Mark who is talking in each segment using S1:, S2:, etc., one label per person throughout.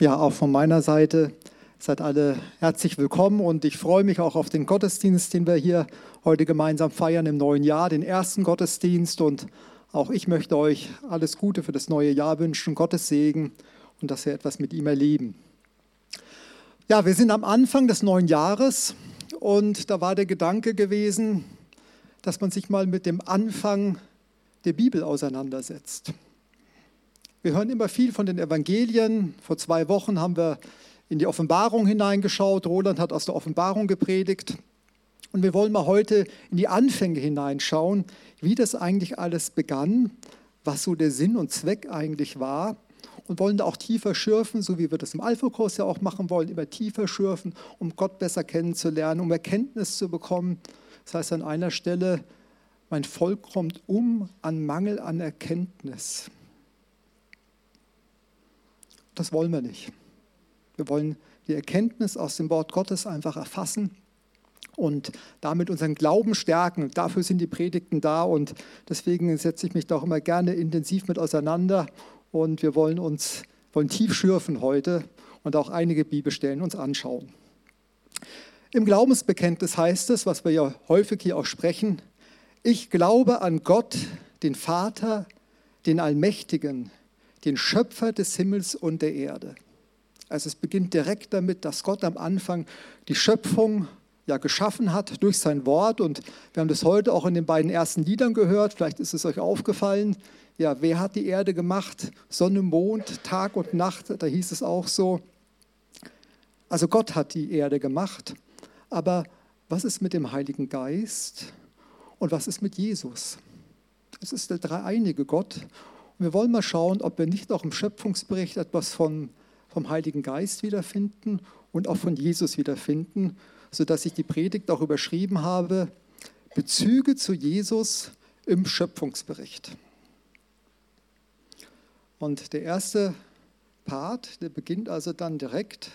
S1: Ja, auch von meiner Seite seid alle herzlich willkommen und ich freue mich auch auf den Gottesdienst, den wir hier heute gemeinsam feiern im neuen Jahr, den ersten Gottesdienst. Und auch ich möchte euch alles Gute für das neue Jahr wünschen, Gottes Segen und dass wir etwas mit ihm erleben. Ja, wir sind am Anfang des neuen Jahres und da war der Gedanke gewesen, dass man sich mal mit dem Anfang der Bibel auseinandersetzt. Wir hören immer viel von den Evangelien. Vor zwei Wochen haben wir in die Offenbarung hineingeschaut. Roland hat aus der Offenbarung gepredigt. Und wir wollen mal heute in die Anfänge hineinschauen, wie das eigentlich alles begann, was so der Sinn und Zweck eigentlich war. Und wollen da auch tiefer schürfen, so wie wir das im Alpha-Kurs ja auch machen wollen, immer tiefer schürfen, um Gott besser kennenzulernen, um Erkenntnis zu bekommen. Das heißt an einer Stelle, mein Volk kommt um an Mangel an Erkenntnis. Das wollen wir nicht. Wir wollen die Erkenntnis aus dem Wort Gottes einfach erfassen und damit unseren Glauben stärken. Dafür sind die Predigten da und deswegen setze ich mich da auch immer gerne intensiv mit auseinander und wir wollen uns wollen tief schürfen heute und auch einige Bibelstellen uns anschauen. Im Glaubensbekenntnis heißt es, was wir ja häufig hier auch sprechen, ich glaube an Gott, den Vater, den Allmächtigen, den Schöpfer des Himmels und der Erde. Also es beginnt direkt damit, dass Gott am Anfang die Schöpfung ja geschaffen hat durch sein Wort und wir haben das heute auch in den beiden ersten Liedern gehört, vielleicht ist es euch aufgefallen. Ja, wer hat die Erde gemacht? Sonne, Mond, Tag und Nacht, da hieß es auch so. Also Gott hat die Erde gemacht, aber was ist mit dem Heiligen Geist und was ist mit Jesus? Es ist der dreieinige Gott wir wollen mal schauen, ob wir nicht auch im Schöpfungsbericht etwas von, vom Heiligen Geist wiederfinden und auch von Jesus wiederfinden, sodass ich die Predigt auch überschrieben habe, Bezüge zu Jesus im Schöpfungsbericht. Und der erste Part, der beginnt also dann direkt,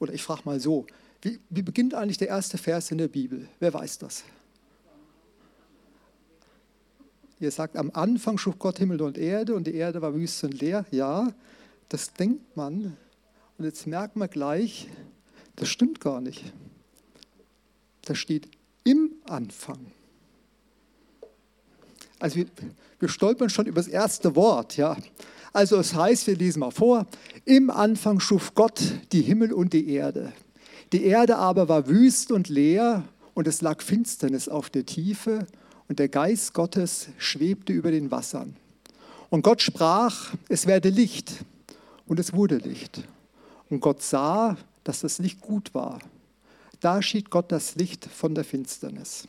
S1: oder ich frage mal so, wie, wie beginnt eigentlich der erste Vers in der Bibel? Wer weiß das? Ihr sagt, am Anfang schuf Gott Himmel und Erde und die Erde war wüst und leer. Ja, das denkt man. Und jetzt merkt man gleich, das stimmt gar nicht. Da steht im Anfang. Also wir, wir stolpern schon über das erste Wort. Ja. Also es heißt, wir lesen mal vor, im Anfang schuf Gott die Himmel und die Erde. Die Erde aber war wüst und leer und es lag Finsternis auf der Tiefe und der Geist Gottes schwebte über den Wassern. Und Gott sprach, es werde Licht und es wurde Licht. Und Gott sah, dass das Licht gut war. Da schied Gott das Licht von der Finsternis.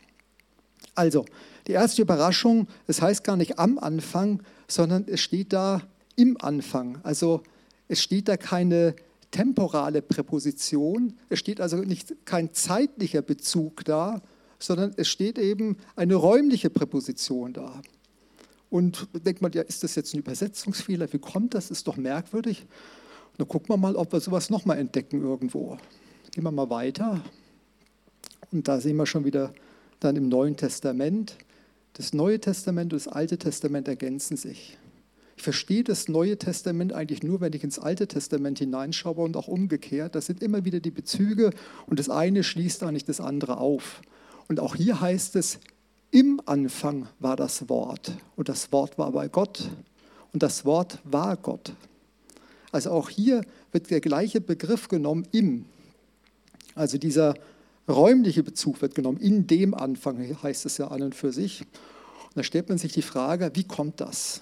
S1: Also, die erste Überraschung, es heißt gar nicht am Anfang, sondern es steht da im Anfang. Also es steht da keine temporale Präposition, es steht also nicht kein zeitlicher Bezug da, sondern es steht eben eine räumliche Präposition da. Und denkt man, ja, ist das jetzt ein Übersetzungsfehler? Wie kommt das? Ist doch merkwürdig. Und dann gucken wir mal, ob wir sowas nochmal entdecken irgendwo. Gehen wir mal weiter. Und da sehen wir schon wieder dann im Neuen Testament. Das Neue Testament und das Alte Testament ergänzen sich. Ich verstehe das Neue Testament eigentlich nur, wenn ich ins Alte Testament hineinschaue und auch umgekehrt. Das sind immer wieder die Bezüge und das eine schließt eigentlich das andere auf. Und auch hier heißt es, im Anfang war das Wort und das Wort war bei Gott und das Wort war Gott. Also auch hier wird der gleiche Begriff genommen, im. Also dieser räumliche Bezug wird genommen, in dem Anfang heißt es ja an und für sich. Und da stellt man sich die Frage, wie kommt das?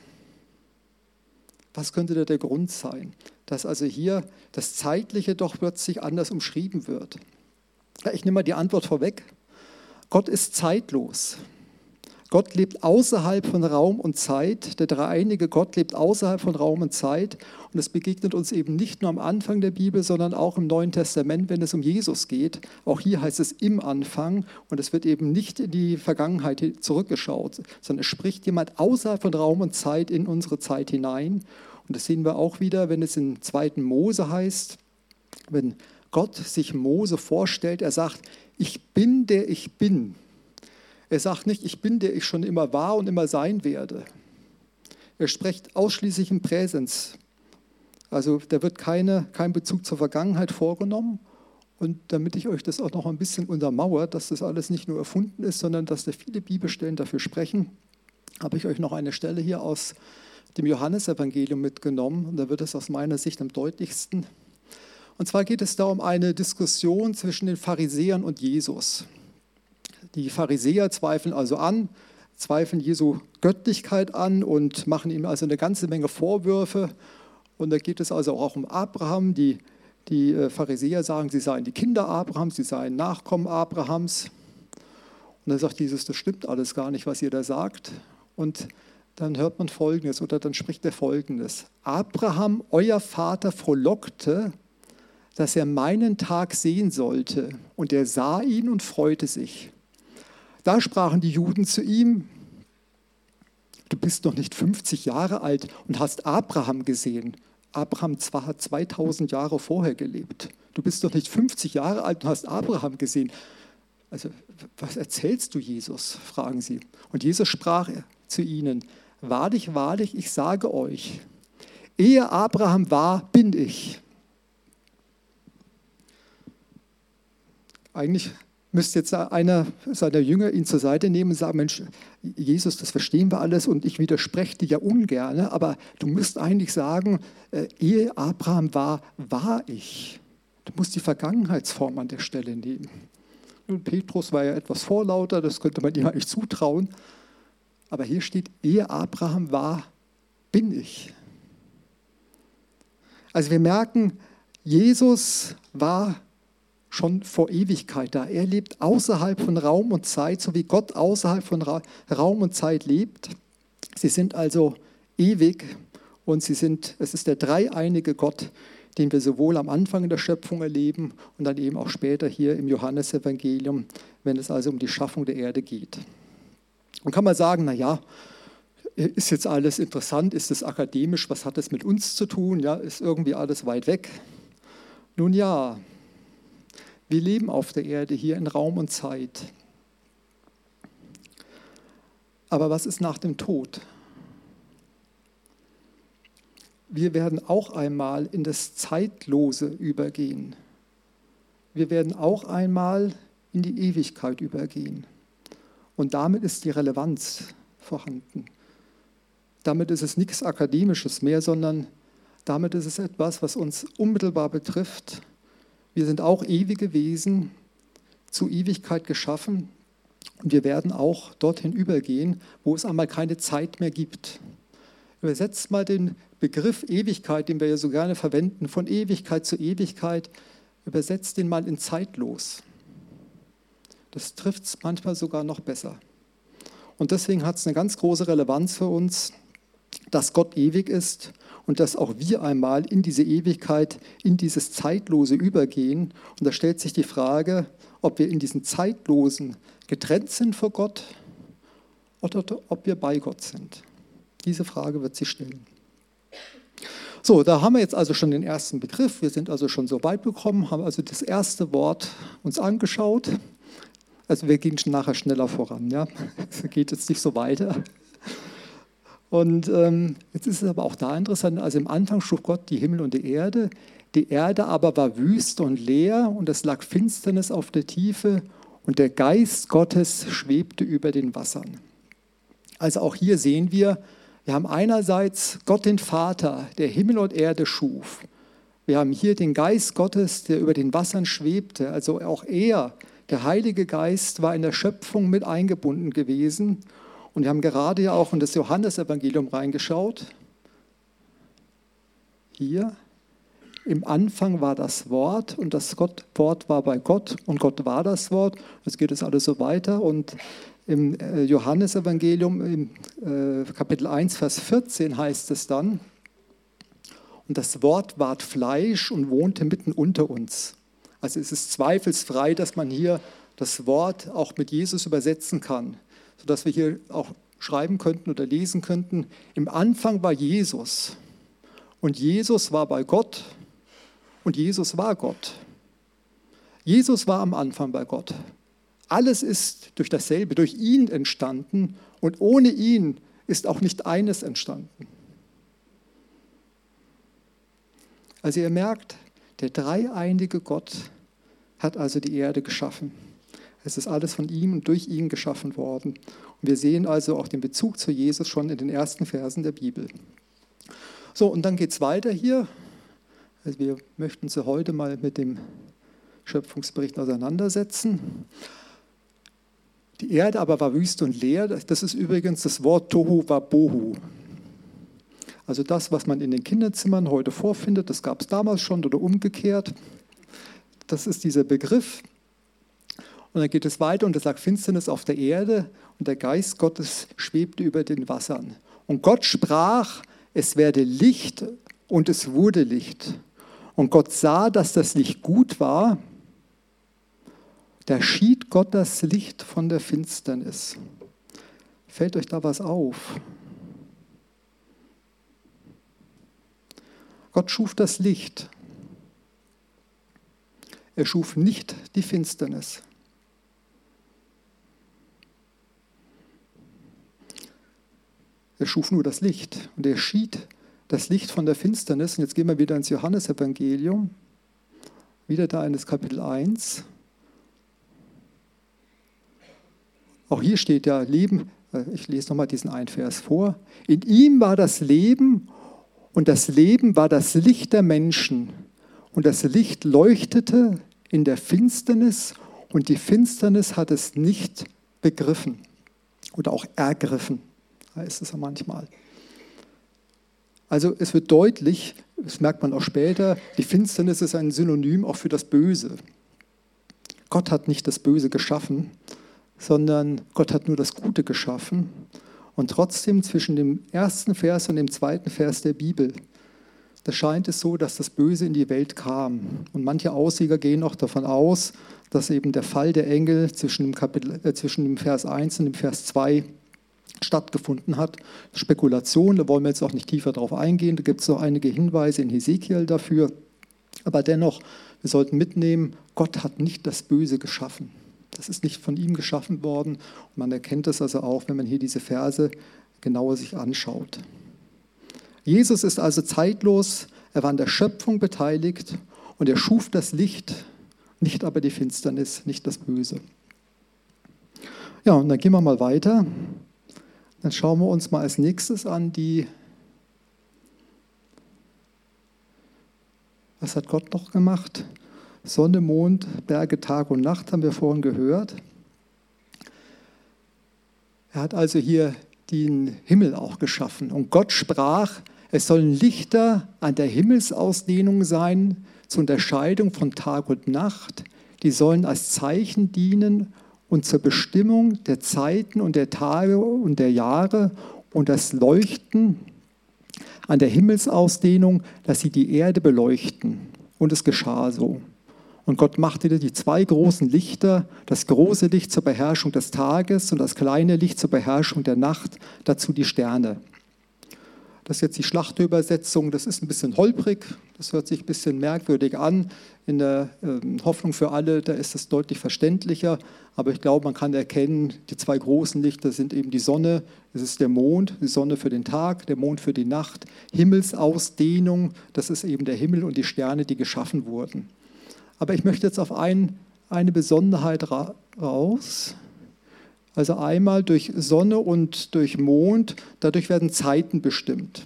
S1: Was könnte da der Grund sein, dass also hier das Zeitliche doch plötzlich anders umschrieben wird? Ich nehme mal die Antwort vorweg. Gott ist zeitlos. Gott lebt außerhalb von Raum und Zeit. Der dreieinige Gott lebt außerhalb von Raum und Zeit. Und das begegnet uns eben nicht nur am Anfang der Bibel, sondern auch im Neuen Testament, wenn es um Jesus geht. Auch hier heißt es im Anfang. Und es wird eben nicht in die Vergangenheit zurückgeschaut, sondern es spricht jemand außerhalb von Raum und Zeit in unsere Zeit hinein. Und das sehen wir auch wieder, wenn es in 2. Mose heißt, wenn Gott sich Mose vorstellt, er sagt, ich bin der ich bin. Er sagt nicht, ich bin der ich schon immer war und immer sein werde. Er spricht ausschließlich im Präsens. Also da wird keine, kein Bezug zur Vergangenheit vorgenommen. Und damit ich euch das auch noch ein bisschen untermauert, dass das alles nicht nur erfunden ist, sondern dass da viele Bibelstellen dafür sprechen, habe ich euch noch eine Stelle hier aus dem Johannesevangelium mitgenommen. Und da wird es aus meiner Sicht am deutlichsten. Und zwar geht es da um eine Diskussion zwischen den Pharisäern und Jesus. Die Pharisäer zweifeln also an, zweifeln Jesu Göttlichkeit an und machen ihm also eine ganze Menge Vorwürfe. Und da geht es also auch um Abraham. Die, die äh, Pharisäer sagen, sie seien die Kinder Abrahams, sie seien Nachkommen Abrahams. Und dann sagt Jesus, das stimmt alles gar nicht, was ihr da sagt. Und dann hört man Folgendes oder dann spricht er Folgendes. Abraham, euer Vater, frohlockte, dass er meinen Tag sehen sollte. Und er sah ihn und freute sich. Da sprachen die Juden zu ihm, du bist noch nicht 50 Jahre alt und hast Abraham gesehen. Abraham zwar hat 2000 Jahre vorher gelebt. Du bist doch nicht 50 Jahre alt und hast Abraham gesehen. Also, was erzählst du, Jesus? fragen sie. Und Jesus sprach zu ihnen: Wahrlich, wahrlich, ich sage euch, ehe Abraham war, bin ich. Eigentlich müsste jetzt einer seiner Jünger ihn zur Seite nehmen und sagen, Mensch, Jesus, das verstehen wir alles und ich widerspreche dir ja ungern, aber du musst eigentlich sagen, äh, ehe Abraham war, war ich. Du musst die Vergangenheitsform an der Stelle nehmen. Und Petrus war ja etwas vorlauter, das könnte man ihm eigentlich zutrauen. Aber hier steht, ehe Abraham war, bin ich. Also wir merken, Jesus war schon vor Ewigkeit da. Er lebt außerhalb von Raum und Zeit, so wie Gott außerhalb von Raum und Zeit lebt. Sie sind also ewig und sie sind, es ist der dreieinige Gott, den wir sowohl am Anfang der Schöpfung erleben und dann eben auch später hier im Johannesevangelium, wenn es also um die Schaffung der Erde geht. Und kann man sagen, naja, ist jetzt alles interessant, ist es akademisch, was hat es mit uns zu tun, ja, ist irgendwie alles weit weg? Nun ja, wir leben auf der Erde hier in Raum und Zeit. Aber was ist nach dem Tod? Wir werden auch einmal in das Zeitlose übergehen. Wir werden auch einmal in die Ewigkeit übergehen. Und damit ist die Relevanz vorhanden. Damit ist es nichts Akademisches mehr, sondern damit ist es etwas, was uns unmittelbar betrifft wir sind auch ewige Wesen, zu Ewigkeit geschaffen und wir werden auch dorthin übergehen, wo es einmal keine Zeit mehr gibt. Übersetzt mal den Begriff Ewigkeit, den wir ja so gerne verwenden, von Ewigkeit zu Ewigkeit, übersetzt den mal in zeitlos. Das trifft es manchmal sogar noch besser. Und deswegen hat es eine ganz große Relevanz für uns, dass Gott ewig ist und dass auch wir einmal in diese Ewigkeit, in dieses Zeitlose übergehen. Und da stellt sich die Frage, ob wir in diesen Zeitlosen getrennt sind vor Gott oder ob wir bei Gott sind. Diese Frage wird sich stellen. So, da haben wir jetzt also schon den ersten Begriff. Wir sind also schon so weit gekommen, haben also das erste Wort uns angeschaut. Also wir gehen nachher schneller voran. Ja, es geht jetzt nicht so weiter. Und ähm, jetzt ist es aber auch da interessant, also im Anfang schuf Gott die Himmel und die Erde. Die Erde aber war wüst und leer und es lag Finsternis auf der Tiefe und der Geist Gottes schwebte über den Wassern. Also auch hier sehen wir, wir haben einerseits Gott den Vater, der Himmel und Erde schuf. Wir haben hier den Geist Gottes, der über den Wassern schwebte. Also auch er, der Heilige Geist, war in der Schöpfung mit eingebunden gewesen und wir haben gerade ja auch in das Johannesevangelium reingeschaut. Hier, im Anfang war das Wort und das Gott, Wort war bei Gott und Gott war das Wort. Jetzt geht es alles so weiter und im äh, Johannesevangelium im äh, Kapitel 1, Vers 14 heißt es dann, und das Wort ward Fleisch und wohnte mitten unter uns. Also es ist zweifelsfrei, dass man hier das Wort auch mit Jesus übersetzen kann sodass wir hier auch schreiben könnten oder lesen könnten, im Anfang war Jesus und Jesus war bei Gott und Jesus war Gott. Jesus war am Anfang bei Gott. Alles ist durch dasselbe, durch ihn entstanden und ohne ihn ist auch nicht eines entstanden. Also ihr merkt, der dreieinige Gott hat also die Erde geschaffen. Es ist alles von ihm und durch ihn geschaffen worden. Und wir sehen also auch den Bezug zu Jesus schon in den ersten Versen der Bibel. So, und dann geht es weiter hier. Also wir möchten uns heute mal mit dem Schöpfungsbericht auseinandersetzen. Die Erde aber war wüst und leer. Das ist übrigens das Wort Tohu Wabohu. Also das, was man in den Kinderzimmern heute vorfindet, das gab es damals schon oder umgekehrt. Das ist dieser Begriff. Und dann geht es weiter und es sagt Finsternis auf der Erde und der Geist Gottes schwebte über den Wassern. Und Gott sprach, es werde Licht und es wurde Licht. Und Gott sah, dass das Licht gut war. Da schied Gott das Licht von der Finsternis. Fällt euch da was auf? Gott schuf das Licht. Er schuf nicht die Finsternis. Er schuf nur das Licht und er schied das Licht von der Finsternis. Und jetzt gehen wir wieder ins Johannesevangelium, wieder da in das Kapitel 1. Auch hier steht ja Leben, äh, ich lese nochmal diesen einen Vers vor. In ihm war das Leben und das Leben war das Licht der Menschen. Und das Licht leuchtete in der Finsternis und die Finsternis hat es nicht begriffen oder auch ergriffen, heißt es ja manchmal. Also es wird deutlich, das merkt man auch später, die Finsternis ist ein Synonym auch für das Böse. Gott hat nicht das Böse geschaffen, sondern Gott hat nur das Gute geschaffen. Und trotzdem zwischen dem ersten Vers und dem zweiten Vers der Bibel, da scheint es so, dass das Böse in die Welt kam. Und manche Ausleger gehen auch davon aus, dass eben der Fall der Engel zwischen dem, Kapitel, äh, zwischen dem Vers 1 und dem Vers 2 stattgefunden hat. Spekulation, da wollen wir jetzt auch nicht tiefer drauf eingehen. Da gibt es auch einige Hinweise in Hesekiel dafür. Aber dennoch, wir sollten mitnehmen, Gott hat nicht das Böse geschaffen. Das ist nicht von ihm geschaffen worden. Und man erkennt das also auch, wenn man hier diese Verse genauer sich anschaut. Jesus ist also zeitlos, er war an der Schöpfung beteiligt und er schuf das Licht, nicht aber die Finsternis, nicht das Böse. Ja, und dann gehen wir mal weiter. Dann schauen wir uns mal als nächstes an die, was hat Gott noch gemacht? Sonne, Mond, Berge, Tag und Nacht haben wir vorhin gehört. Er hat also hier den Himmel auch geschaffen. Und Gott sprach, es sollen Lichter an der Himmelsausdehnung sein, zur Unterscheidung von Tag und Nacht. Die sollen als Zeichen dienen und zur Bestimmung der Zeiten und der Tage und der Jahre und das Leuchten an der Himmelsausdehnung, dass sie die Erde beleuchten. Und es geschah so. Und Gott machte die zwei großen Lichter, das große Licht zur Beherrschung des Tages und das kleine Licht zur Beherrschung der Nacht, dazu die Sterne. Das ist jetzt die Schlachterübersetzung, das ist ein bisschen holprig, das hört sich ein bisschen merkwürdig an. In der äh, Hoffnung für alle, da ist es deutlich verständlicher, aber ich glaube, man kann erkennen, die zwei großen Lichter sind eben die Sonne, es ist der Mond, die Sonne für den Tag, der Mond für die Nacht, Himmelsausdehnung, das ist eben der Himmel und die Sterne, die geschaffen wurden. Aber ich möchte jetzt auf ein, eine Besonderheit ra raus. Also einmal durch Sonne und durch Mond, dadurch werden Zeiten bestimmt.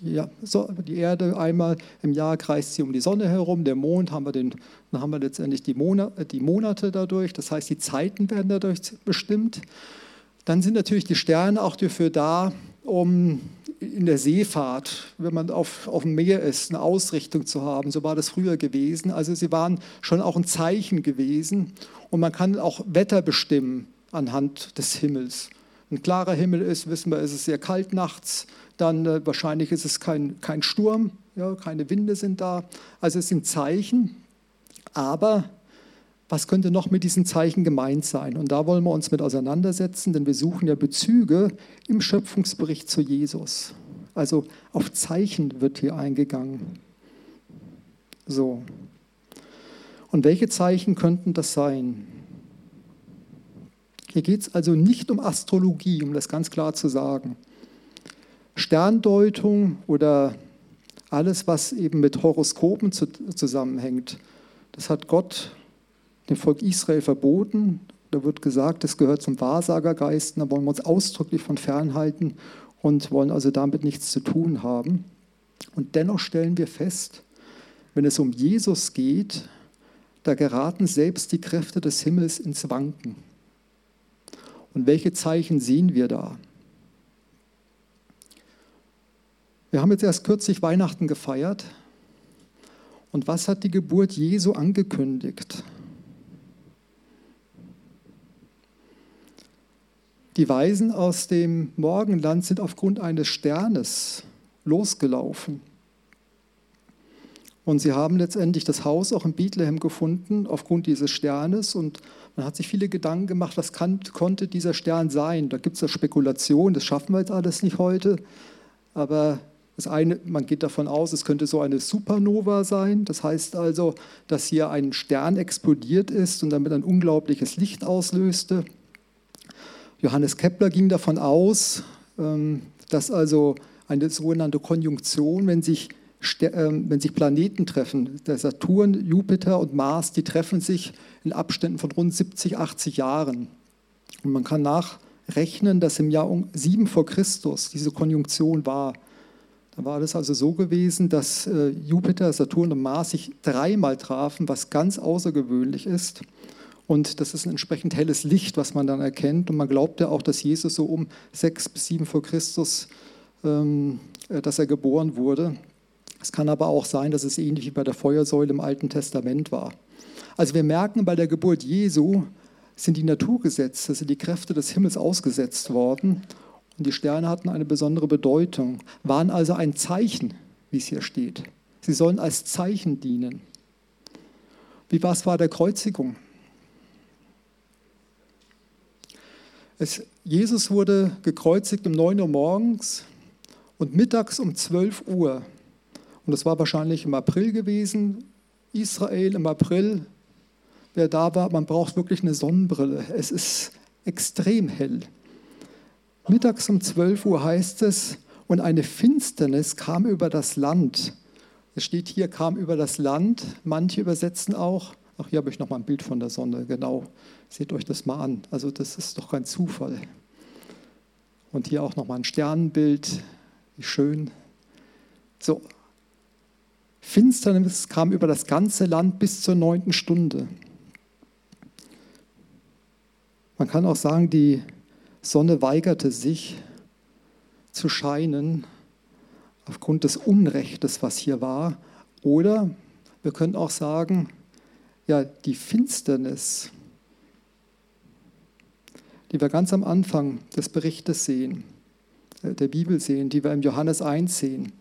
S1: Ja, so, die Erde einmal im Jahr kreist sie um die Sonne herum, der Mond haben wir, den, dann haben wir letztendlich die Monate, die Monate dadurch, das heißt die Zeiten werden dadurch bestimmt. Dann sind natürlich die Sterne auch dafür da, um in der Seefahrt, wenn man auf, auf dem Meer ist, eine Ausrichtung zu haben. So war das früher gewesen. Also sie waren schon auch ein Zeichen gewesen. Und man kann auch Wetter bestimmen anhand des Himmels. Ein klarer Himmel ist, wissen wir, ist es sehr kalt nachts. Dann äh, wahrscheinlich ist es kein, kein Sturm, ja, keine Winde sind da. Also es sind Zeichen. Aber was könnte noch mit diesen Zeichen gemeint sein? Und da wollen wir uns mit auseinandersetzen, denn wir suchen ja Bezüge im Schöpfungsbericht zu Jesus. Also auf Zeichen wird hier eingegangen. So. Und welche Zeichen könnten das sein? Hier geht es also nicht um Astrologie, um das ganz klar zu sagen. Sterndeutung oder alles, was eben mit Horoskopen zu, zusammenhängt, das hat Gott dem Volk Israel verboten. Da wird gesagt, es gehört zum Wahrsagergeist. Da wollen wir uns ausdrücklich von fernhalten und wollen also damit nichts zu tun haben. Und dennoch stellen wir fest, wenn es um Jesus geht, da geraten selbst die Kräfte des Himmels ins Wanken. Und welche Zeichen sehen wir da? Wir haben jetzt erst kürzlich Weihnachten gefeiert. Und was hat die Geburt Jesu angekündigt? Die Weisen aus dem Morgenland sind aufgrund eines Sternes losgelaufen. Und sie haben letztendlich das Haus auch in Bethlehem gefunden aufgrund dieses Sternes. Und man hat sich viele Gedanken gemacht, was kann, konnte dieser Stern sein. Da gibt es ja Spekulationen, das schaffen wir jetzt alles nicht heute. Aber das eine, man geht davon aus, es könnte so eine Supernova sein. Das heißt also, dass hier ein Stern explodiert ist und damit ein unglaubliches Licht auslöste. Johannes Kepler ging davon aus, ähm, dass also eine sogenannte Konjunktion, wenn sich wenn sich Planeten treffen, der Saturn, Jupiter und Mars, die treffen sich in Abständen von rund 70, 80 Jahren. Und man kann nachrechnen, dass im Jahr 7 vor Christus diese Konjunktion war. Da war das also so gewesen, dass äh, Jupiter, Saturn und Mars sich dreimal trafen, was ganz außergewöhnlich ist. Und das ist ein entsprechend helles Licht, was man dann erkennt. Und man glaubt ja auch, dass Jesus so um 6 bis 7 vor Christus, ähm, äh, dass er geboren wurde. Es kann aber auch sein, dass es ähnlich wie bei der Feuersäule im Alten Testament war. Also wir merken, bei der Geburt Jesu sind die Naturgesetze, sind die Kräfte des Himmels ausgesetzt worden und die Sterne hatten eine besondere Bedeutung, waren also ein Zeichen, wie es hier steht. Sie sollen als Zeichen dienen. Wie war der Kreuzigung? Es, Jesus wurde gekreuzigt um 9 Uhr morgens und mittags um 12 Uhr und das war wahrscheinlich im April gewesen. Israel im April, wer da war, man braucht wirklich eine Sonnenbrille. Es ist extrem hell. Mittags um 12 Uhr heißt es, und eine Finsternis kam über das Land. Es steht hier, kam über das Land. Manche übersetzen auch, ach, hier habe ich nochmal ein Bild von der Sonne, genau. Seht euch das mal an. Also, das ist doch kein Zufall. Und hier auch nochmal ein Sternenbild. Wie schön. So, Finsternis kam über das ganze Land bis zur neunten Stunde. Man kann auch sagen, die Sonne weigerte sich zu scheinen aufgrund des Unrechtes, was hier war. Oder wir können auch sagen, ja, die Finsternis, die wir ganz am Anfang des Berichtes sehen, äh, der Bibel sehen, die wir im Johannes 1 sehen,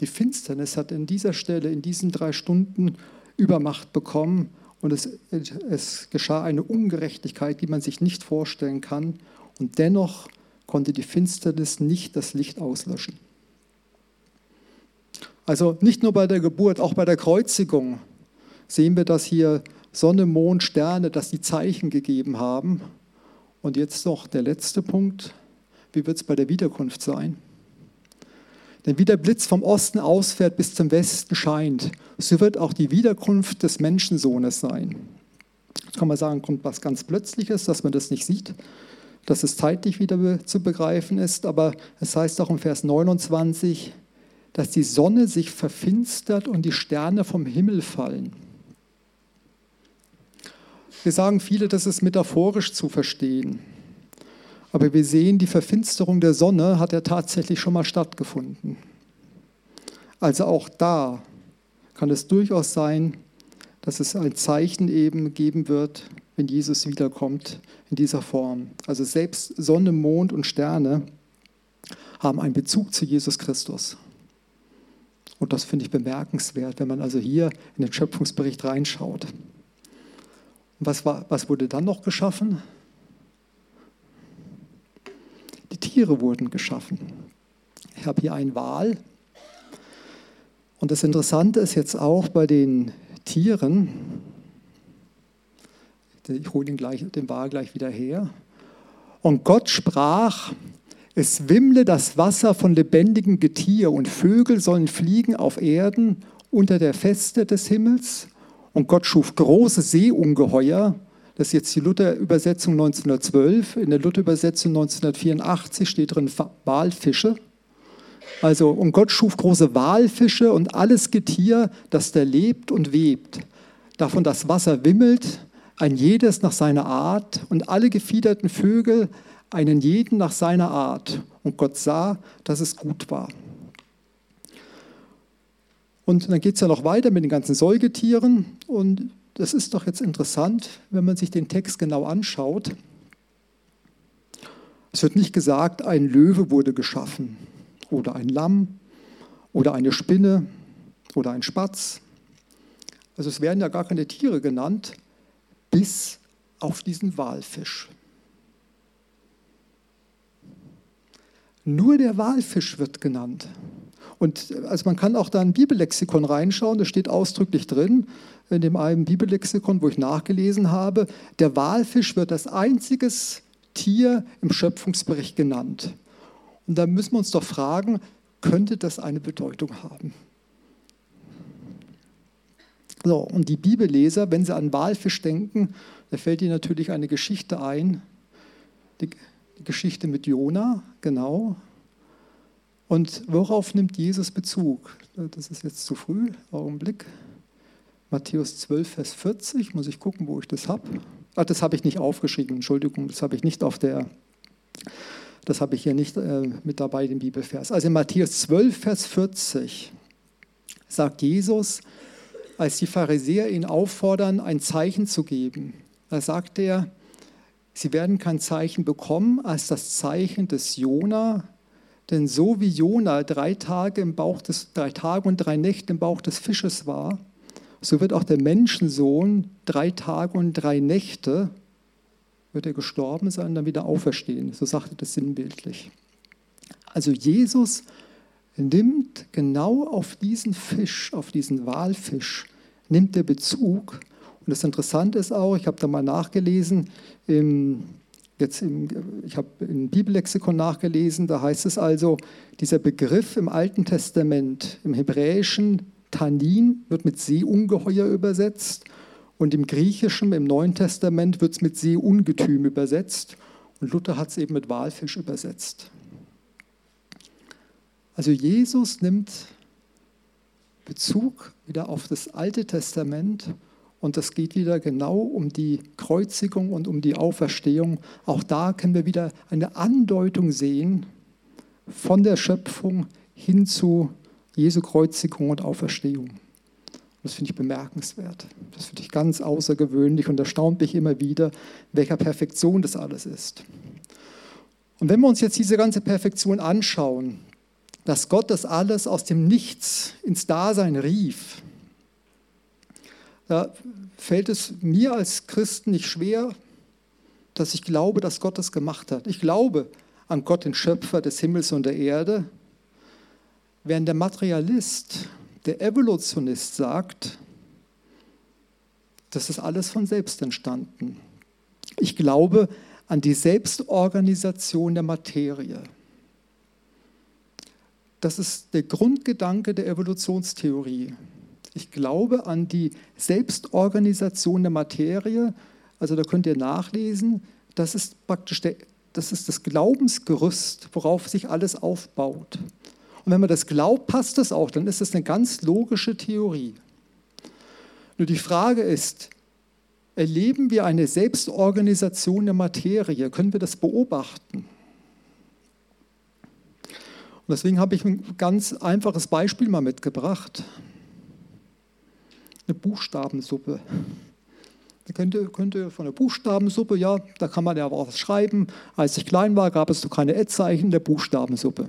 S1: die Finsternis hat in dieser Stelle, in diesen drei Stunden Übermacht bekommen und es, es geschah eine Ungerechtigkeit, die man sich nicht vorstellen kann. Und dennoch konnte die Finsternis nicht das Licht auslöschen. Also nicht nur bei der Geburt, auch bei der Kreuzigung sehen wir, dass hier Sonne, Mond, Sterne, dass die Zeichen gegeben haben. Und jetzt noch der letzte Punkt. Wie wird es bei der Wiederkunft sein? Denn wie der Blitz vom Osten ausfährt bis zum Westen scheint, so wird auch die Wiederkunft des Menschensohnes sein. Jetzt kann man sagen, kommt was ganz Plötzliches, dass man das nicht sieht, dass es zeitlich wieder zu begreifen ist, aber es heißt auch im Vers 29, dass die Sonne sich verfinstert und die Sterne vom Himmel fallen. Wir sagen viele, das ist metaphorisch zu verstehen. Aber wir sehen, die Verfinsterung der Sonne hat ja tatsächlich schon mal stattgefunden. Also auch da kann es durchaus sein, dass es ein Zeichen eben geben wird, wenn Jesus wiederkommt in dieser Form. Also selbst Sonne, Mond und Sterne haben einen Bezug zu Jesus Christus. Und das finde ich bemerkenswert, wenn man also hier in den Schöpfungsbericht reinschaut. Und was, war, was wurde dann noch geschaffen? Die Tiere wurden geschaffen. Ich habe hier einen Wal. Und das Interessante ist jetzt auch bei den Tieren, ich hole den, gleich, den Wal gleich wieder her. Und Gott sprach, Es wimmle das Wasser von lebendigem Getier und Vögel sollen fliegen auf Erden unter der Feste des Himmels. Und Gott schuf große Seeungeheuer. Das ist jetzt die Luther-Übersetzung 1912. In der Luther-Übersetzung 1984 steht drin Walfische. Also, und Gott schuf große Walfische und alles Getier, das da lebt und webt. Davon das Wasser wimmelt, ein jedes nach seiner Art und alle gefiederten Vögel, einen jeden nach seiner Art. Und Gott sah, dass es gut war. Und dann geht es ja noch weiter mit den ganzen Säugetieren. Und das ist doch jetzt interessant, wenn man sich den Text genau anschaut. Es wird nicht gesagt, ein Löwe wurde geschaffen oder ein Lamm oder eine Spinne oder ein Spatz. Also es werden ja gar keine Tiere genannt, bis auf diesen Walfisch. Nur der Walfisch wird genannt. Und also man kann auch da ein Bibellexikon reinschauen, das steht ausdrücklich drin, in dem einen Bibellexikon, wo ich nachgelesen habe, der Walfisch wird als einziges Tier im Schöpfungsbericht genannt. Und da müssen wir uns doch fragen, könnte das eine Bedeutung haben? So, und die Bibelleser, wenn sie an Walfisch denken, da fällt ihnen natürlich eine Geschichte ein, die, Geschichte mit Jona, genau. Und worauf nimmt Jesus Bezug? Das ist jetzt zu früh, Augenblick. Matthäus 12, Vers 40, muss ich gucken, wo ich das habe. Ach, das habe ich nicht aufgeschrieben, Entschuldigung, das habe ich nicht auf der, das habe ich hier nicht äh, mit dabei, den Bibelvers. Also in Matthäus 12, Vers 40 sagt Jesus, als die Pharisäer ihn auffordern, ein Zeichen zu geben, da sagt er, Sie werden kein Zeichen bekommen als das Zeichen des Jona, denn so wie Jona drei Tage im Bauch des drei Tage und drei Nächte im Bauch des Fisches war, so wird auch der Menschensohn drei Tage und drei Nächte wird er gestorben sein, dann wieder auferstehen. So sagte das sinnbildlich. Also Jesus nimmt genau auf diesen Fisch, auf diesen Walfisch, nimmt er Bezug und das Interessante ist auch, ich habe da mal nachgelesen, im, jetzt im, ich habe im Bibellexikon nachgelesen, da heißt es also, dieser Begriff im Alten Testament, im Hebräischen Tanin, wird mit Seeungeheuer übersetzt und im Griechischen, im Neuen Testament, wird es mit Seeungetüm übersetzt und Luther hat es eben mit Walfisch übersetzt. Also Jesus nimmt Bezug wieder auf das Alte Testament und es geht wieder genau um die Kreuzigung und um die Auferstehung. Auch da können wir wieder eine Andeutung sehen von der Schöpfung hin zu Jesu Kreuzigung und Auferstehung. Das finde ich bemerkenswert. Das finde ich ganz außergewöhnlich und erstaunt mich immer wieder, welcher Perfektion das alles ist. Und wenn wir uns jetzt diese ganze Perfektion anschauen, dass Gott das alles aus dem Nichts ins Dasein rief, da fällt es mir als Christen nicht schwer, dass ich glaube, dass Gott das gemacht hat. Ich glaube an Gott, den Schöpfer des Himmels und der Erde, während der Materialist, der Evolutionist sagt, das ist alles von selbst entstanden. Ich glaube an die Selbstorganisation der Materie. Das ist der Grundgedanke der Evolutionstheorie. Ich glaube an die Selbstorganisation der Materie. Also da könnt ihr nachlesen. Das ist praktisch der, das, ist das Glaubensgerüst, worauf sich alles aufbaut. Und wenn man das glaubt, passt das auch. Dann ist das eine ganz logische Theorie. Nur die Frage ist, erleben wir eine Selbstorganisation der Materie? Können wir das beobachten? Und deswegen habe ich ein ganz einfaches Beispiel mal mitgebracht eine Buchstabensuppe. Da könnte, könnte von der Buchstabensuppe, ja, da kann man ja was schreiben. Als ich klein war, gab es noch keine Ad-Zeichen der Buchstabensuppe.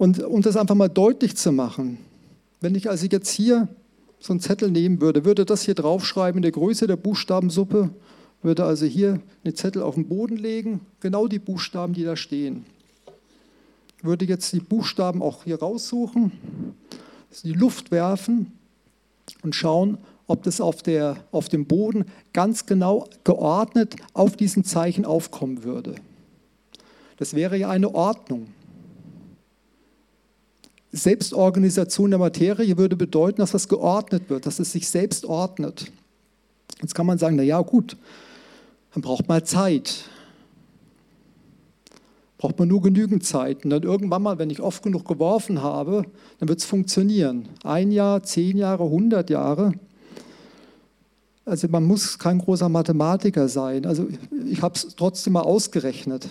S1: Und um das einfach mal deutlich zu machen, wenn ich also jetzt hier so einen Zettel nehmen würde, würde das hier draufschreiben in der Größe der Buchstabensuppe, würde also hier einen Zettel auf den Boden legen, genau die Buchstaben, die da stehen. Würde jetzt die Buchstaben auch hier raussuchen die Luft werfen und schauen, ob das auf, der, auf dem Boden ganz genau geordnet auf diesen Zeichen aufkommen würde. Das wäre ja eine Ordnung. Selbstorganisation der Materie würde bedeuten, dass das geordnet wird, dass es sich selbst ordnet. Jetzt kann man sagen, na ja, gut, dann braucht man Zeit. Braucht man nur genügend Zeit. Und dann irgendwann mal, wenn ich oft genug geworfen habe, dann wird es funktionieren. Ein Jahr, zehn Jahre, hundert Jahre. Also man muss kein großer Mathematiker sein. Also ich habe es trotzdem mal ausgerechnet.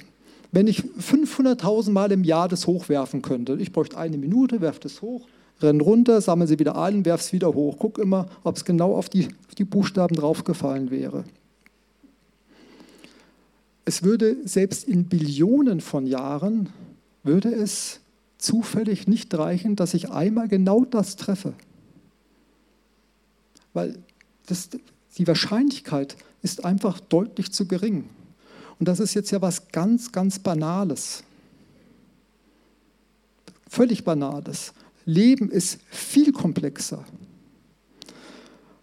S1: Wenn ich 500.000 Mal im Jahr das hochwerfen könnte, ich bräuchte eine Minute, werfe das hoch, renne runter, sammle sie wieder ein, werfe es wieder hoch. Guck immer, ob es genau auf die, auf die Buchstaben draufgefallen wäre. Es würde selbst in Billionen von Jahren, würde es zufällig nicht reichen, dass ich einmal genau das treffe. Weil das, die Wahrscheinlichkeit ist einfach deutlich zu gering. Und das ist jetzt ja was ganz, ganz Banales. Völlig Banales. Leben ist viel komplexer.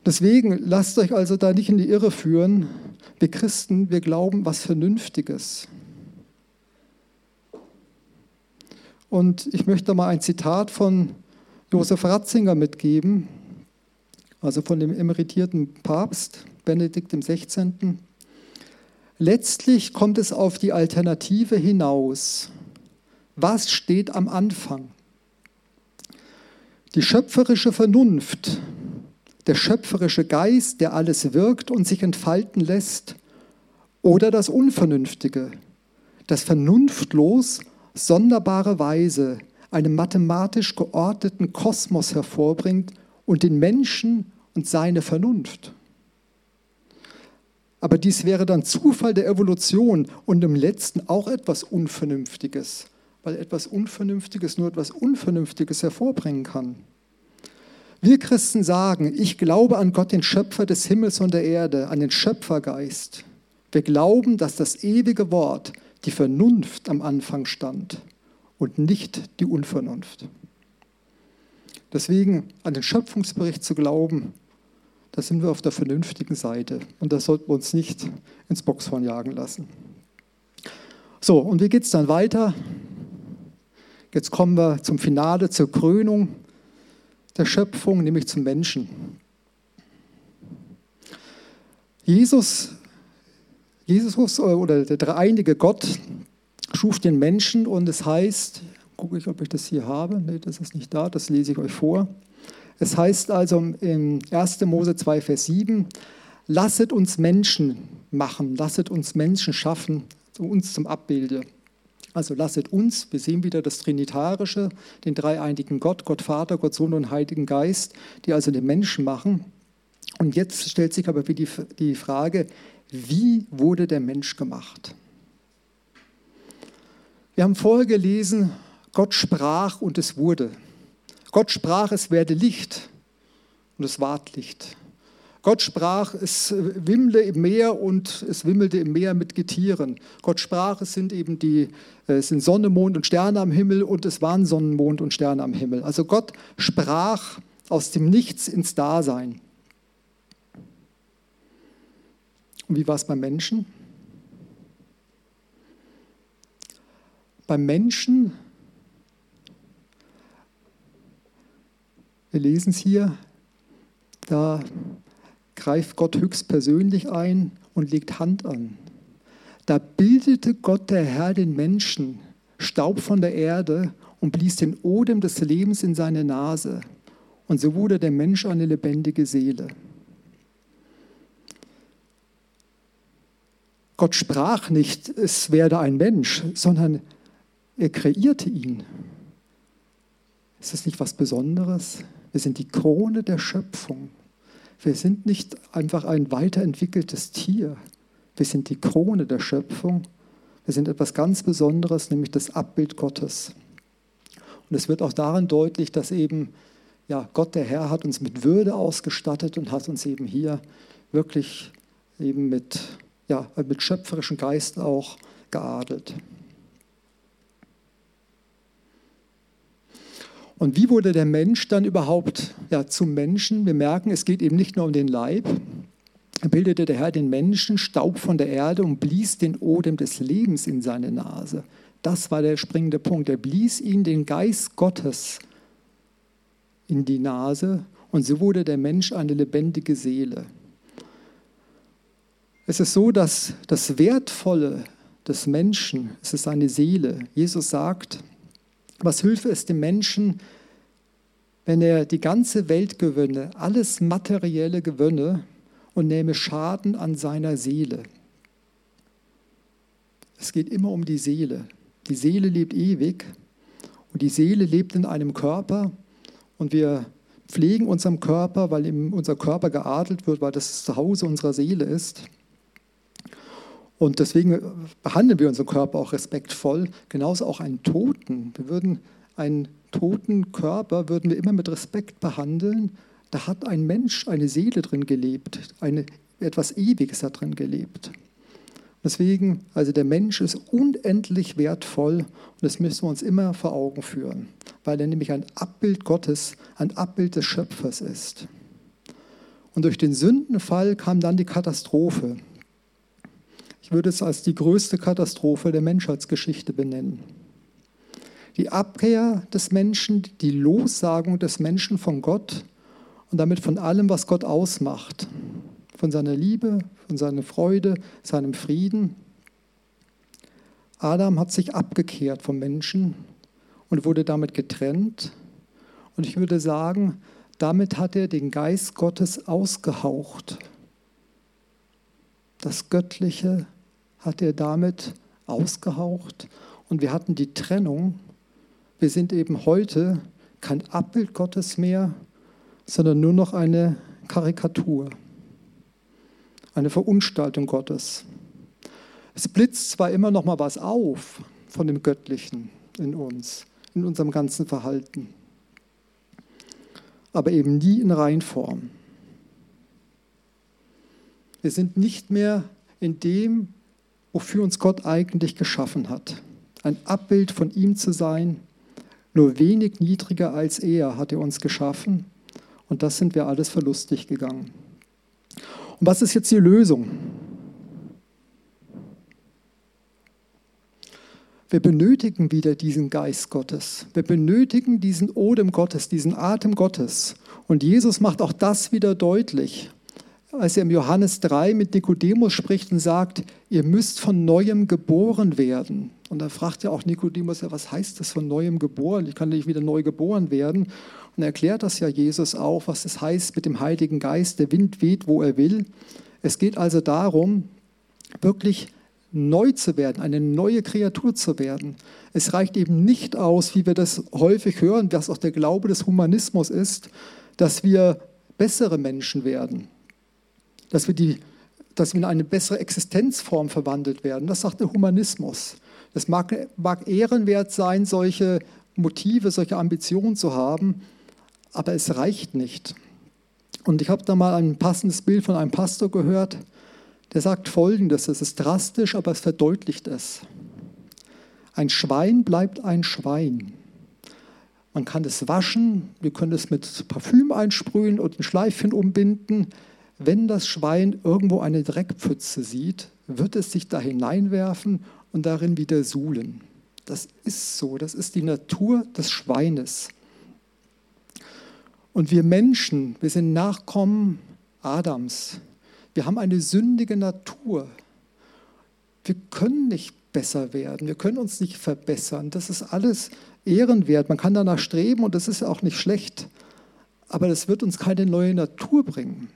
S1: Deswegen lasst euch also da nicht in die Irre führen. Wir Christen, wir glauben was Vernünftiges. Und ich möchte mal ein Zitat von Josef Ratzinger mitgeben, also von dem emeritierten Papst Benedikt XVI. Letztlich kommt es auf die Alternative hinaus. Was steht am Anfang? Die schöpferische Vernunft, der schöpferische Geist, der alles wirkt und sich entfalten lässt, oder das Unvernünftige, das vernunftlos sonderbare Weise einen mathematisch geordneten Kosmos hervorbringt und den Menschen und seine Vernunft. Aber dies wäre dann Zufall der Evolution und im letzten auch etwas Unvernünftiges, weil etwas Unvernünftiges nur etwas Unvernünftiges hervorbringen kann. Wir Christen sagen, ich glaube an Gott, den Schöpfer des Himmels und der Erde, an den Schöpfergeist. Wir glauben, dass das ewige Wort, die Vernunft am Anfang stand und nicht die Unvernunft. Deswegen an den Schöpfungsbericht zu glauben, da sind wir auf der vernünftigen Seite. Und das sollten wir uns nicht ins Boxhorn jagen lassen. So, und wie geht es dann weiter? Jetzt kommen wir zum Finale, zur Krönung der Schöpfung, nämlich zum Menschen. Jesus, Jesus oder der dreieinige Gott schuf den Menschen und es heißt, gucke ich, ob ich das hier habe, nee, das ist nicht da, das lese ich euch vor. Es heißt also in 1. Mose 2, Vers 7, lasset uns Menschen machen, lasset uns Menschen schaffen, uns zum Abbilde. Also lasset uns, wir sehen wieder das Trinitarische, den dreieinigen Gott, Gott Vater, Gott Sohn und Heiligen Geist, die also den Menschen machen. Und jetzt stellt sich aber die, die Frage, wie wurde der Mensch gemacht? Wir haben vorher gelesen, Gott sprach und es wurde. Gott sprach, es werde Licht und es ward Licht. Gott sprach, es wimmle im Meer und es wimmelte im Meer mit Getieren. Gott sprach, es sind eben die, es sind Sonne, Mond und Sterne am Himmel und es waren Sonnen, Mond und Sterne am Himmel. Also Gott sprach aus dem Nichts ins Dasein. Und wie war es beim Menschen? Beim Menschen Wir lesen es hier, da greift Gott höchstpersönlich ein und legt Hand an. Da bildete Gott der Herr den Menschen, Staub von der Erde und blies den Odem des Lebens in seine Nase. Und so wurde der Mensch eine lebendige Seele. Gott sprach nicht, es werde ein Mensch, sondern er kreierte ihn. Ist das nicht was Besonderes? Wir sind die Krone der Schöpfung. Wir sind nicht einfach ein weiterentwickeltes Tier. Wir sind die Krone der Schöpfung. Wir sind etwas ganz Besonderes, nämlich das Abbild Gottes. Und es wird auch darin deutlich, dass eben ja, Gott der Herr hat uns mit Würde ausgestattet und hat uns eben hier wirklich eben mit, ja, mit schöpferischem Geist auch geadelt. Und wie wurde der Mensch dann überhaupt ja, zum Menschen? Wir merken, es geht eben nicht nur um den Leib. Er bildete der Herr den Menschen, Staub von der Erde und blies den Odem des Lebens in seine Nase. Das war der springende Punkt. Er blies ihn den Geist Gottes in die Nase und so wurde der Mensch eine lebendige Seele. Es ist so, dass das Wertvolle des Menschen, es ist seine Seele. Jesus sagt, was hülfe es dem Menschen, wenn er die ganze Welt gewönne, alles materielle gewönne und nehme Schaden an seiner Seele? Es geht immer um die Seele. Die Seele lebt ewig und die Seele lebt in einem Körper und wir pflegen unseren Körper, weil unser Körper geadelt wird, weil das Zuhause unserer Seele ist. Und deswegen behandeln wir unseren Körper auch respektvoll, genauso auch einen Toten. Wir würden einen toten Körper würden wir immer mit Respekt behandeln. Da hat ein Mensch, eine Seele drin gelebt, eine, etwas Ewiges hat drin gelebt. Deswegen, also der Mensch ist unendlich wertvoll und das müssen wir uns immer vor Augen führen, weil er nämlich ein Abbild Gottes, ein Abbild des Schöpfers ist. Und durch den Sündenfall kam dann die Katastrophe. Ich würde es als die größte Katastrophe der Menschheitsgeschichte benennen. Die Abkehr des Menschen, die Lossagung des Menschen von Gott und damit von allem, was Gott ausmacht, von seiner Liebe, von seiner Freude, seinem Frieden. Adam hat sich abgekehrt vom Menschen und wurde damit getrennt. Und ich würde sagen, damit hat er den Geist Gottes ausgehaucht. Das Göttliche hat er damit ausgehaucht und wir hatten die Trennung. Wir sind eben heute kein Abbild Gottes mehr, sondern nur noch eine Karikatur, eine Verunstaltung Gottes. Es blitzt zwar immer noch mal was auf von dem Göttlichen in uns, in unserem ganzen Verhalten, aber eben nie in Reinform. Wir sind nicht mehr in dem, wofür uns Gott eigentlich geschaffen hat. Ein Abbild von ihm zu sein, nur wenig niedriger als er hat er uns geschaffen und das sind wir alles verlustig gegangen. Und was ist jetzt die Lösung? Wir benötigen wieder diesen Geist Gottes. Wir benötigen diesen Odem Gottes, diesen Atem Gottes. Und Jesus macht auch das wieder deutlich als er im Johannes 3 mit Nikodemus spricht und sagt, ihr müsst von neuem geboren werden. Und da fragt ja auch Nikodemus, was heißt das von neuem geboren? Ich kann nicht wieder neu geboren werden. Und er erklärt das ja Jesus auch, was das heißt mit dem Heiligen Geist. Der Wind weht, wo er will. Es geht also darum, wirklich neu zu werden, eine neue Kreatur zu werden. Es reicht eben nicht aus, wie wir das häufig hören, was auch der Glaube des Humanismus ist, dass wir bessere Menschen werden dass wir, die, dass wir in eine bessere Existenzform verwandelt werden. Das sagt der Humanismus. Es mag, mag ehrenwert sein, solche Motive, solche Ambitionen zu haben, aber es reicht nicht. Und ich habe da mal ein passendes Bild von einem Pastor gehört, der sagt Folgendes, es ist drastisch, aber es verdeutlicht es. Ein Schwein bleibt ein Schwein. Man kann es waschen, wir können es mit Parfüm einsprühen und ein Schleifchen umbinden. Wenn das Schwein irgendwo eine Dreckpfütze sieht, wird es sich da hineinwerfen und darin wieder suhlen. Das ist so, das ist die Natur des Schweines. Und wir Menschen, wir sind Nachkommen Adams. Wir haben eine sündige Natur. Wir können nicht besser werden, wir können uns nicht verbessern. Das ist alles ehrenwert. Man kann danach streben und das ist auch nicht schlecht. Aber das wird uns keine neue Natur bringen.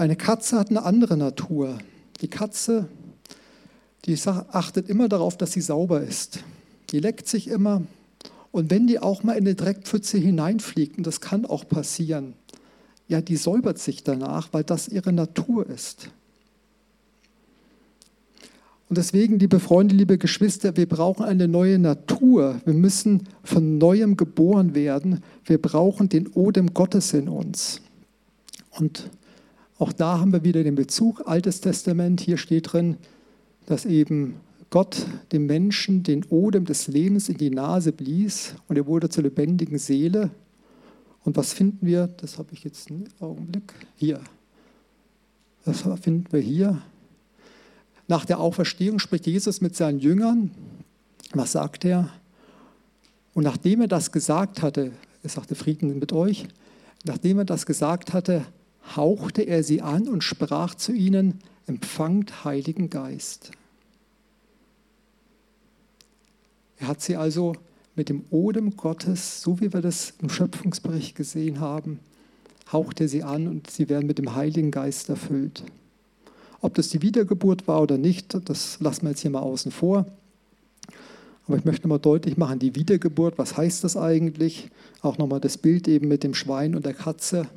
S1: Eine Katze hat eine andere Natur. Die Katze, die achtet immer darauf, dass sie sauber ist. Die leckt sich immer. Und wenn die auch mal in eine Dreckpfütze hineinfliegt, und das kann auch passieren, ja, die säubert sich danach, weil das ihre Natur ist. Und deswegen, liebe Freunde, liebe Geschwister, wir brauchen eine neue Natur. Wir müssen von neuem geboren werden. Wir brauchen den Odem Gottes in uns. Und auch da haben wir wieder den Bezug, Altes Testament, hier steht drin, dass eben Gott dem Menschen den Odem des Lebens in die Nase blies und er wurde zur lebendigen Seele. Und was finden wir? Das habe ich jetzt einen Augenblick. Hier. Was finden wir hier? Nach der Auferstehung spricht Jesus mit seinen Jüngern. Was sagt er? Und nachdem er das gesagt hatte, er sagte Frieden mit euch, nachdem er das gesagt hatte, hauchte er sie an und sprach zu ihnen, empfangt Heiligen Geist. Er hat sie also mit dem Odem Gottes, so wie wir das im Schöpfungsbericht gesehen haben, haucht er sie an und sie werden mit dem Heiligen Geist erfüllt. Ob das die Wiedergeburt war oder nicht, das lassen wir jetzt hier mal außen vor. Aber ich möchte mal deutlich machen, die Wiedergeburt, was heißt das eigentlich? Auch nochmal das Bild eben mit dem Schwein und der Katze.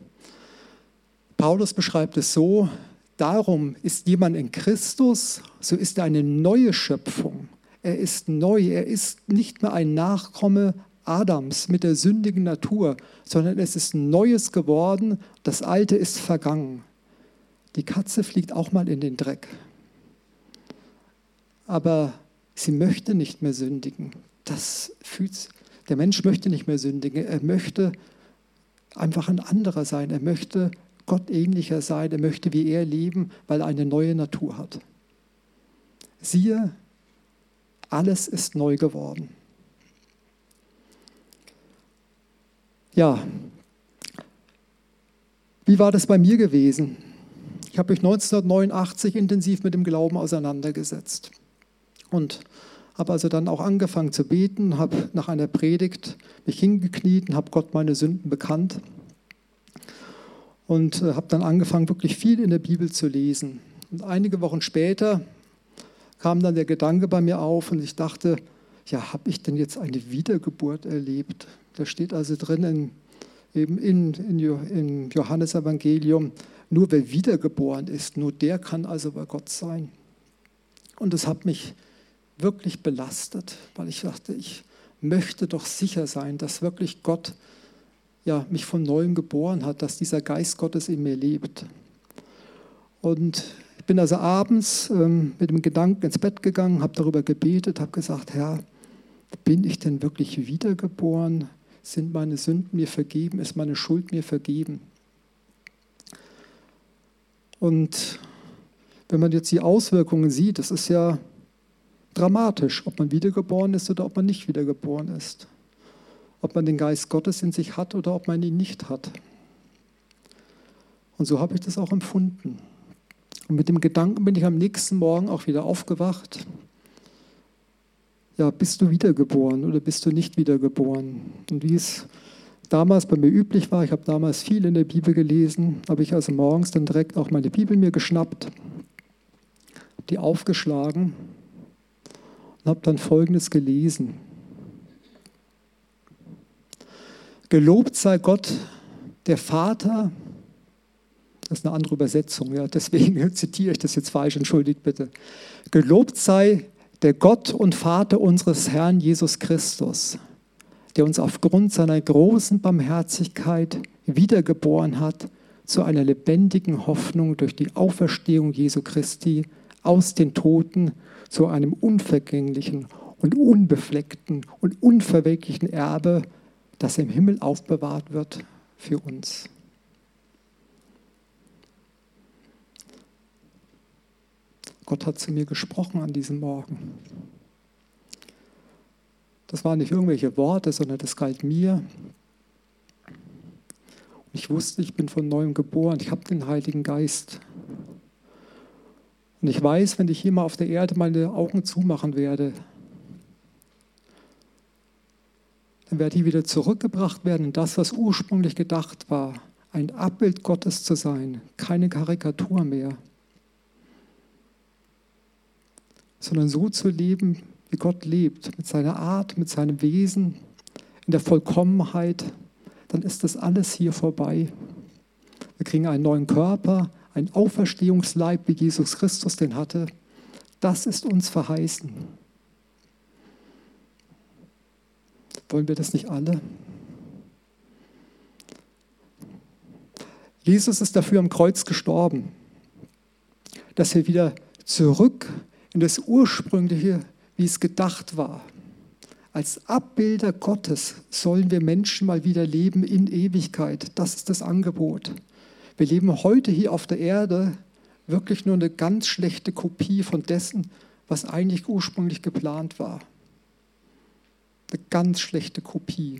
S1: Paulus beschreibt es so, darum ist jemand in Christus, so ist er eine neue Schöpfung. Er ist neu, er ist nicht mehr ein Nachkomme Adams mit der sündigen Natur, sondern es ist Neues geworden, das Alte ist vergangen. Die Katze fliegt auch mal in den Dreck. Aber sie möchte nicht mehr sündigen. Das fühlt der Mensch möchte nicht mehr sündigen. Er möchte einfach ein anderer sein. Er möchte Gott ähnlicher sein. Er möchte wie er leben, weil er eine neue Natur hat. Siehe, alles ist neu geworden. Ja, wie war das bei mir gewesen? Ich habe mich 1989 intensiv mit dem Glauben auseinandergesetzt und habe also dann auch angefangen zu beten, habe nach einer Predigt mich hingekniet und habe Gott meine Sünden bekannt und äh, habe dann angefangen, wirklich viel in der Bibel zu lesen. Und einige Wochen später kam dann der Gedanke bei mir auf und ich dachte, ja, habe ich denn jetzt eine Wiedergeburt erlebt? Da steht also drin in, eben in, in, in Johannes Evangelium, nur wer wiedergeboren ist, nur der kann also bei Gott sein. Und das hat mich wirklich belastet, weil ich dachte, ich möchte doch sicher sein, dass wirklich Gott ja, mich von neuem geboren hat, dass dieser Geist Gottes in mir lebt. Und ich bin also abends ähm, mit dem Gedanken ins Bett gegangen, habe darüber gebetet, habe gesagt, Herr, bin ich denn wirklich wiedergeboren? Sind meine Sünden mir vergeben? Ist meine Schuld mir vergeben? Und wenn man jetzt die Auswirkungen sieht, das ist ja dramatisch, ob man wiedergeboren ist oder ob man nicht wiedergeboren ist. Ob man den Geist Gottes in sich hat oder ob man ihn nicht hat. Und so habe ich das auch empfunden. Und mit dem Gedanken bin ich am nächsten Morgen auch wieder aufgewacht. Ja, bist du wiedergeboren oder bist du nicht wiedergeboren? Und wie es damals bei mir üblich war, ich habe damals viel in der Bibel gelesen, habe ich also morgens dann direkt auch meine Bibel mir geschnappt, die aufgeschlagen und habe dann Folgendes gelesen. Gelobt sei Gott, der Vater das ist eine andere Übersetzung, ja, deswegen zitiere ich das jetzt falsch, entschuldigt bitte. Gelobt sei der Gott und Vater unseres Herrn Jesus Christus, der uns aufgrund seiner großen Barmherzigkeit wiedergeboren hat zu einer lebendigen Hoffnung durch die Auferstehung Jesu Christi aus den Toten zu einem unvergänglichen und unbefleckten und unverwelklichen Erbe, das im Himmel aufbewahrt wird für uns. Gott hat zu mir gesprochen an diesem Morgen. Das waren nicht irgendwelche Worte, sondern das galt mir. Und ich wusste, ich bin von neuem geboren. Ich habe den Heiligen Geist. Und ich weiß, wenn ich hier mal auf der Erde meine Augen zumachen werde, dann werde ich wieder zurückgebracht werden in das, was ursprünglich gedacht war, ein Abbild Gottes zu sein, keine Karikatur mehr. sondern so zu leben, wie Gott lebt, mit seiner Art, mit seinem Wesen, in der Vollkommenheit, dann ist das alles hier vorbei. Wir kriegen einen neuen Körper, einen Auferstehungsleib, wie Jesus Christus den hatte. Das ist uns verheißen. Wollen wir das nicht alle? Jesus ist dafür am Kreuz gestorben, dass wir wieder zurück in das Ursprüngliche, wie es gedacht war. Als Abbilder Gottes sollen wir Menschen mal wieder leben in Ewigkeit. Das ist das Angebot. Wir leben heute hier auf der Erde wirklich nur eine ganz schlechte Kopie von dessen, was eigentlich ursprünglich geplant war. Eine ganz schlechte Kopie.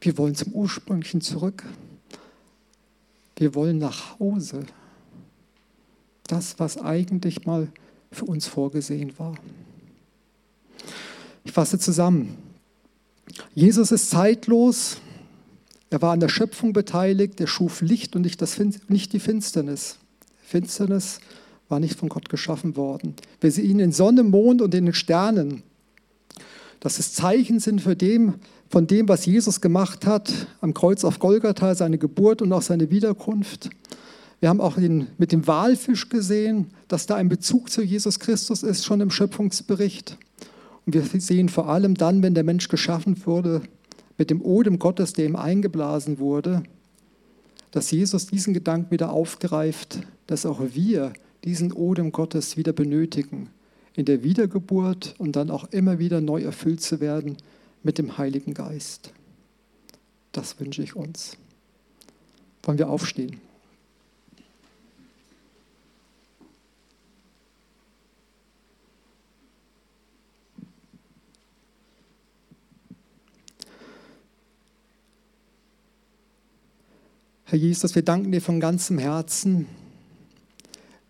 S1: Wir wollen zum Ursprünglichen zurück. Wir wollen nach Hause. Das, was eigentlich mal für uns vorgesehen war. Ich fasse zusammen. Jesus ist zeitlos. Er war an der Schöpfung beteiligt. Er schuf Licht und nicht, das, nicht die Finsternis. Finsternis war nicht von Gott geschaffen worden. Wir sehen ihn in Sonne, Mond und in den Sternen. Dass es Zeichen sind für dem, von dem, was Jesus gemacht hat am Kreuz auf Golgatha, seine Geburt und auch seine Wiederkunft. Wir haben auch den, mit dem Walfisch gesehen, dass da ein Bezug zu Jesus Christus ist, schon im Schöpfungsbericht. Und wir sehen vor allem dann, wenn der Mensch geschaffen wurde, mit dem Odem Gottes, der ihm eingeblasen wurde, dass Jesus diesen Gedanken wieder aufgreift, dass auch wir diesen Odem Gottes wieder benötigen, in der Wiedergeburt und dann auch immer wieder neu erfüllt zu werden mit dem Heiligen Geist. Das wünsche ich uns. Wollen wir aufstehen? Herr Jesus, wir danken dir von ganzem Herzen,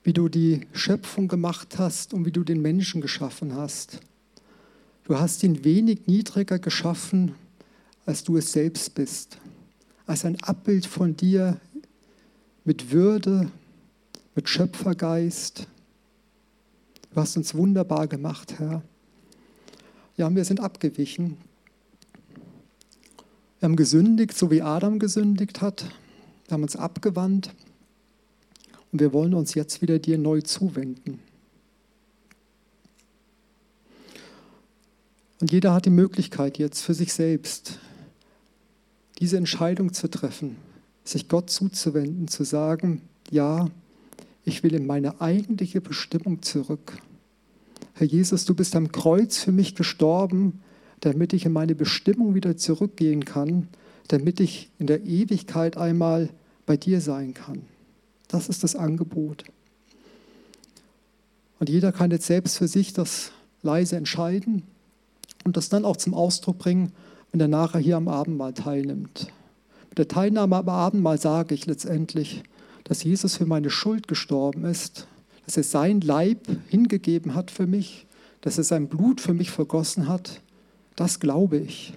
S1: wie du die Schöpfung gemacht hast und wie du den Menschen geschaffen hast. Du hast ihn wenig niedriger geschaffen, als du es selbst bist, als ein Abbild von dir mit Würde, mit Schöpfergeist. Du hast uns wunderbar gemacht, Herr. Ja, wir sind abgewichen. Wir haben gesündigt, so wie Adam gesündigt hat. Wir haben uns abgewandt und wir wollen uns jetzt wieder dir neu zuwenden. Und jeder hat die Möglichkeit jetzt für sich selbst diese Entscheidung zu treffen, sich Gott zuzuwenden, zu sagen, ja, ich will in meine eigentliche Bestimmung zurück. Herr Jesus, du bist am Kreuz für mich gestorben, damit ich in meine Bestimmung wieder zurückgehen kann, damit ich in der Ewigkeit einmal bei dir sein kann. Das ist das Angebot. Und jeder kann jetzt selbst für sich das leise entscheiden und das dann auch zum Ausdruck bringen, wenn er nachher hier am Abendmahl teilnimmt. Mit der Teilnahme am Abendmahl sage ich letztendlich, dass Jesus für meine Schuld gestorben ist, dass er sein Leib hingegeben hat für mich, dass er sein Blut für mich vergossen hat. Das glaube ich.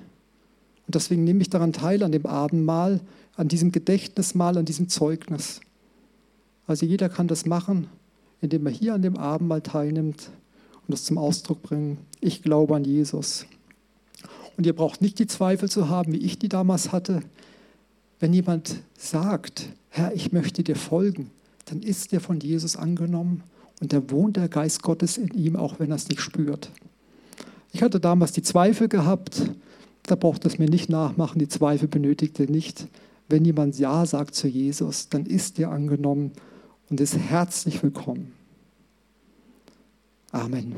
S1: Und deswegen nehme ich daran teil an dem Abendmahl, an diesem Gedächtnismal, an diesem Zeugnis. Also jeder kann das machen, indem er hier an dem Abendmahl teilnimmt und das zum Ausdruck bringt. Ich glaube an Jesus. Und ihr braucht nicht die Zweifel zu haben, wie ich die damals hatte. Wenn jemand sagt, Herr, ich möchte dir folgen, dann ist er von Jesus angenommen und da wohnt der Geist Gottes in ihm, auch wenn er es nicht spürt. Ich hatte damals die Zweifel gehabt, da braucht es mir nicht nachmachen, die Zweifel benötigte nicht wenn jemand Ja sagt zu Jesus, dann ist er angenommen und ist herzlich willkommen. Amen.